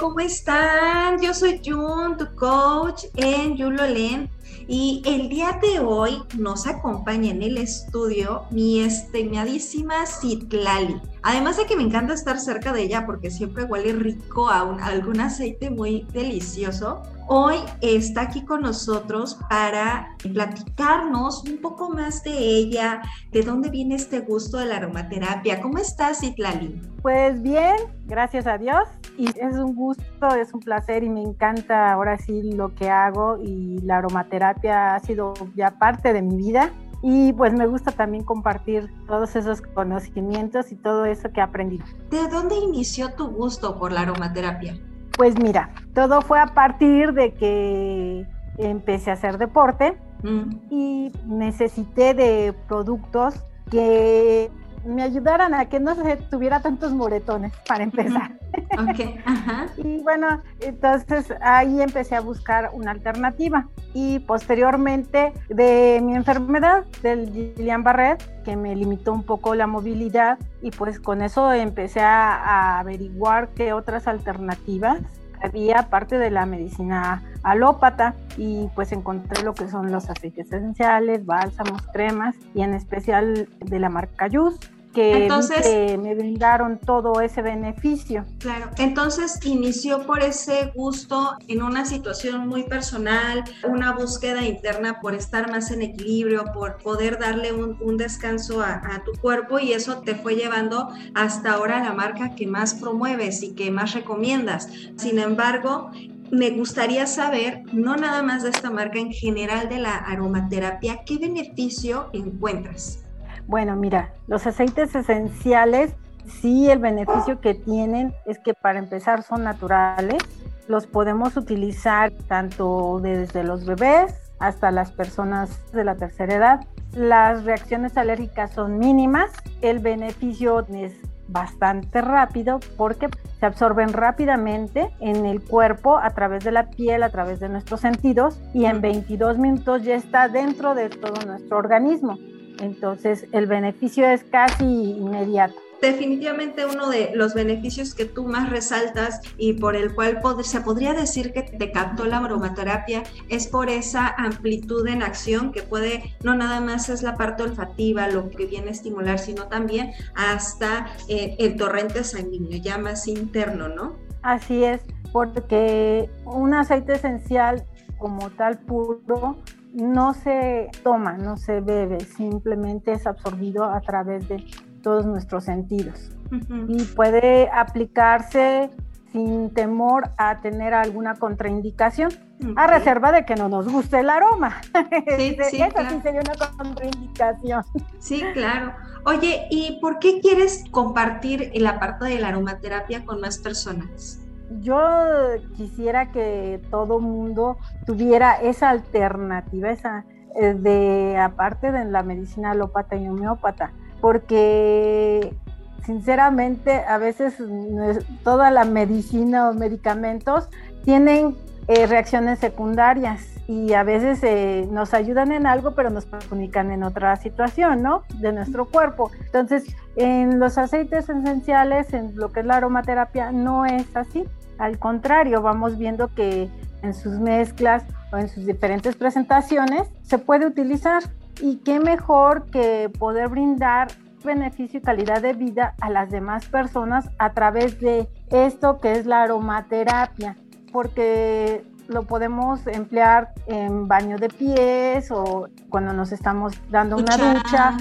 ¿cómo están? Yo soy Jun, tu coach en Yulolen. Y el día de hoy nos acompaña en el estudio mi estimadísima Citlali. Además de que me encanta estar cerca de ella porque siempre huele rico a, algún aceite muy delicioso. Hoy está aquí con nosotros para platicarnos un poco más de ella, de dónde viene este gusto de la aromaterapia. ¿Cómo estás, Itlali? Pues bien, gracias a Dios. Y es un gusto, es un placer y me encanta ahora sí lo que hago y la aromaterapia ha sido ya parte de mi vida. Y pues me gusta también compartir todos esos conocimientos y todo eso que he aprendido. ¿De dónde inició tu gusto por la aromaterapia? Pues mira, todo fue a partir de que empecé a hacer deporte mm. y necesité de productos que me ayudaran a que no se tuviera tantos moretones para empezar. y bueno, entonces ahí empecé a buscar una alternativa. Y posteriormente de mi enfermedad del Guillain-Barré que me limitó un poco la movilidad y pues con eso empecé a, averiguar qué otras alternativas había parte de la medicina alópata y pues encontré lo que son los aceites esenciales, bálsamos, cremas y en especial de la marca Yus que, Entonces, me brindaron todo ese beneficio. Claro, entonces inició por ese gusto en una situación muy personal, una búsqueda interna por estar más en equilibrio, por poder darle un, descanso a, a, tu cuerpo y eso te fue llevando hasta ahora la marca que más promueves y que más recomiendas. Sin embargo, me gustaría saber, no nada más de esta marca, en general de la aromaterapia, ¿qué beneficio encuentras? Bueno, mira, los aceites esenciales, sí, el beneficio que tienen es que para empezar son naturales, los podemos utilizar tanto desde los bebés hasta las personas de la tercera edad. Las reacciones alérgicas son mínimas, el beneficio es bastante rápido porque se absorben rápidamente en el cuerpo a través de la piel, a través de nuestros sentidos y en 22 minutos ya está dentro de todo nuestro organismo. Entonces, el beneficio es casi inmediato definitivamente uno de los beneficios que tú más resaltas y por el cual se podría decir que te captó la aromaterapia es por esa amplitud en acción que puede, no nada más es la parte olfativa lo que viene a estimular, sino también hasta eh, el torrente sanguíneo, ya más interno, ¿no? Así es, porque un aceite esencial como tal puro no se toma, no se bebe, simplemente es absorbido a través de todos nuestros sentidos. Y puede aplicarse sin temor a tener alguna contraindicación, a reserva de que no nos guste el aroma. Sí, sí, Eso sí sería una contraindicación. Sí, claro. Oye, ¿y por qué quieres compartir el apartado de la aromaterapia con más personas? yo quisiera que todo mundo tuviera esa alternativa, esa eh, de aparte de la medicina alópata y homeópata, porque sinceramente a veces toda la medicina o medicamentos tienen eh, reacciones secundarias y a veces eh, nos ayudan en algo, pero nos perjudican en otra situación, ¿no? De nuestro cuerpo. Entonces, en los aceites esenciales, en lo que es la aromaterapia, no es así. Al contrario, vamos viendo que en sus mezclas o en sus diferentes presentaciones se puede utilizar. Y qué mejor que poder brindar beneficio y calidad de vida a las demás personas a través de esto que es la aromaterapia, porque lo podemos emplear en baño de pies o cuando nos estamos dando una ducha.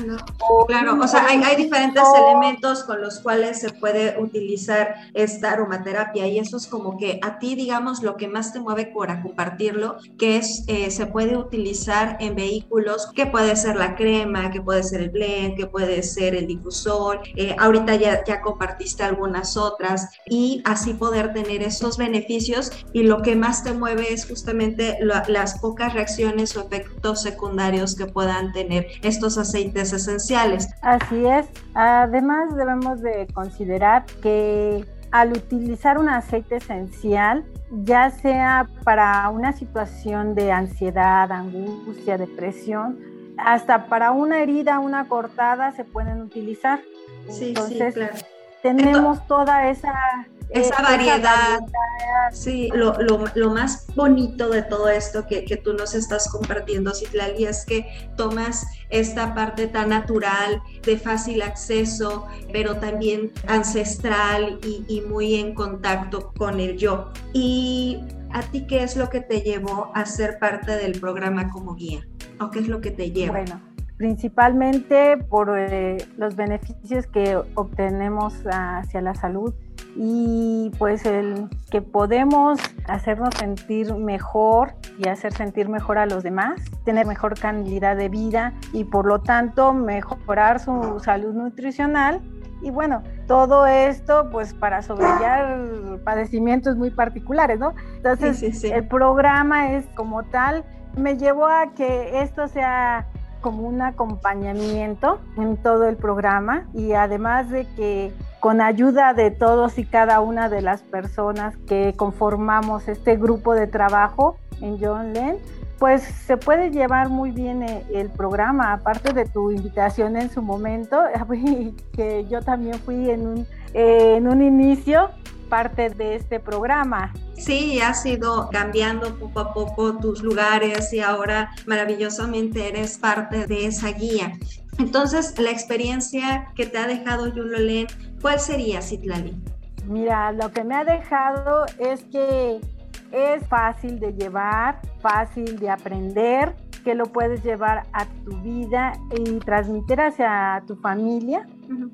claro, o sea, hay, diferentes elementos con los cuales se puede utilizar esta aromaterapia y eso es como que a ti, digamos, lo que más te mueve para compartirlo, que es, eh, se puede utilizar en vehículos, que puede ser la crema, que puede ser el blend, que puede ser el difusor, eh, ahorita ya, ya compartiste algunas otras y así poder tener esos beneficios y lo que más te mueve es justamente las pocas reacciones o efectos secundarios que puedan tener estos aceites esenciales. Así es. Además debemos de considerar que al utilizar un aceite esencial, ya sea para una situación de ansiedad, angustia, depresión, hasta para una herida, una cortada se pueden utilizar. Sí, sí, claro tenemos toda esa esa variedad. Sí, lo, lo, más bonito de todo esto que, que tú nos estás compartiendo, Citlali, es que tomas esta parte tan natural, de fácil acceso, pero también ancestral y, y muy en contacto con el yo. ¿Y a ti qué es lo que te llevó a ser parte del programa como guía? ¿O qué es lo que te lleva? Bueno, principalmente por eh, los beneficios que obtenemos hacia la salud y pues el que podemos hacernos sentir mejor y hacer sentir mejor a los demás, tener mejor calidad de vida y por lo tanto mejorar su salud nutricional. Y bueno, todo esto pues para sobrellevar padecimientos muy particulares, ¿no? Entonces el programa es como tal, me llevó a que esto sea como un acompañamiento en todo el programa y además de que con ayuda de todos y cada una de las personas que conformamos este grupo de trabajo en John Len, pues se puede llevar muy bien eh, el programa, aparte de tu invitación en su momento, que yo también fui en un, en un inicio parte de este programa. Sí, has ido cambiando poco a poco tus lugares y ahora maravillosamente eres parte de esa guía. Entonces, la experiencia que te ha dejado Yulolen, ¿cuál sería, Citlali? Mira, lo que me ha dejado es que es fácil de llevar, fácil de aprender, que lo puedes llevar a tu vida y transmitir hacia tu familia.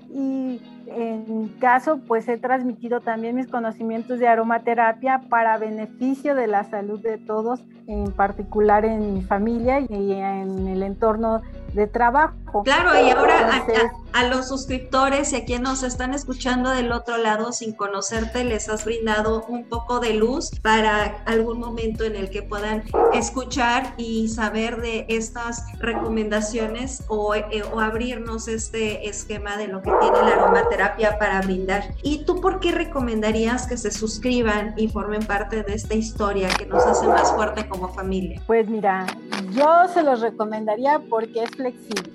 Y en mi caso, pues he transmitido también mis conocimientos de aromaterapia para beneficio de la salud de todos, en particular en mi familia y en el entorno de trabajo. Claro, y ahora a, los suscriptores y a quienes nos están escuchando del otro lado sin conocerte, les has brindado un poco de luz para algún momento en el que puedan escuchar y saber de estas recomendaciones o, eh, o abrirnos este esquema de lo que tiene la aromaterapia para brindar. ¿Y tú por qué recomendarías que se suscriban y formen parte de esta historia que nos hace más fuerte como familia? Pues mira, yo se los recomendaría porque es flexible,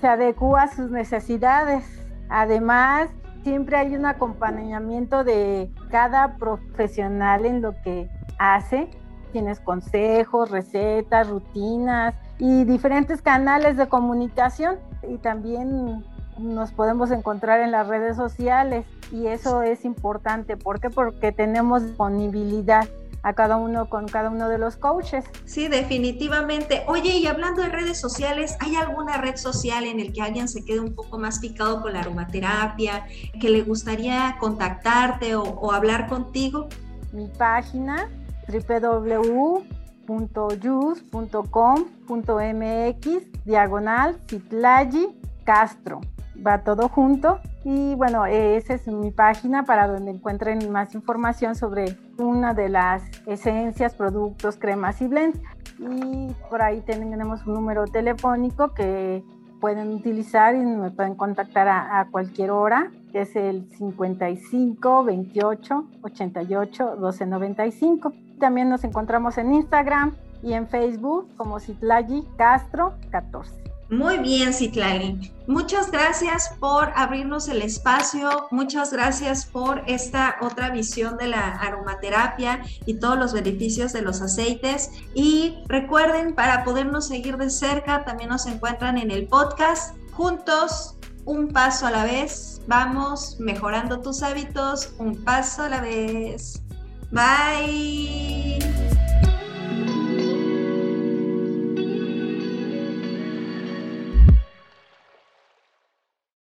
se adecua a sus necesidades. Además, siempre hay un acompañamiento de cada profesional en lo que hace. Tienes consejos, recetas, rutinas y diferentes canales de comunicación. Y también nos podemos encontrar en las redes sociales y eso es importante. ¿Por qué? Porque tenemos disponibilidad a cada uno con cada uno de los coaches. Sí, definitivamente. Oye, y hablando de redes sociales, ¿hay alguna red social en el que alguien se quede un poco más picado con la aromaterapia, que le gustaría contactarte o, hablar contigo? Mi página www.yus.com.mx diagonal Citlayi Castro va todo junto. Y bueno, esa es mi página para donde encuentren más información sobre una de las esencias, productos, cremas y blends. Y por ahí tenemos un número telefónico que pueden utilizar y me pueden contactar a, cualquier hora, que es el 55 28 88 12 95. También nos encontramos en Instagram y en Facebook como Citlayi Castro 14. Muy bien, Citlali. Muchas gracias por abrirnos el espacio, muchas gracias por esta otra visión de la aromaterapia y todos los beneficios de los aceites. Y recuerden, para podernos seguir de cerca, también nos encuentran en el podcast juntos, un paso a la vez. Vamos mejorando tus hábitos, un paso a la vez. Bye.